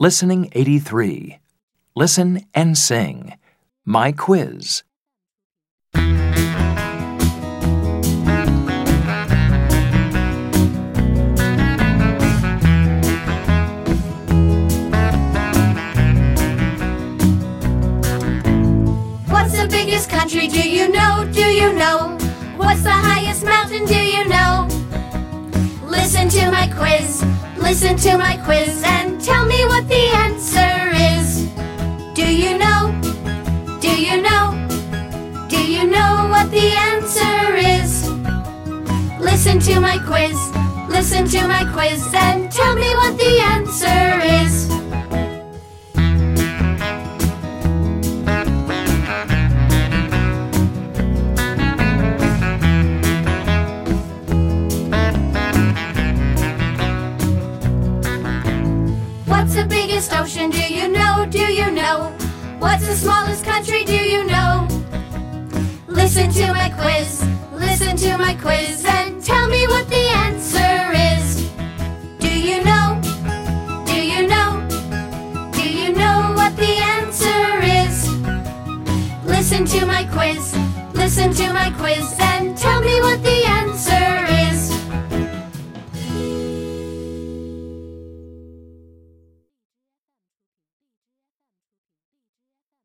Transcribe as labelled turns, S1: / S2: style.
S1: Listening 83. Listen and sing. My quiz.
S2: What's the biggest country? Do you know? Do you know? What's the highest mountain? Do you know? Listen to my quiz. Listen to my quiz you know? Do you know? Do you know what the answer is? Listen to my quiz. Listen to my quiz and tell me what the answer is. What's the biggest ocean? Do you know? What's the smallest country? Do you know? Listen to my quiz. Listen to my quiz and tell me what the answer is. Do you know? Do you know? Do you know what the answer is? Listen to my quiz. Listen to my quiz and tell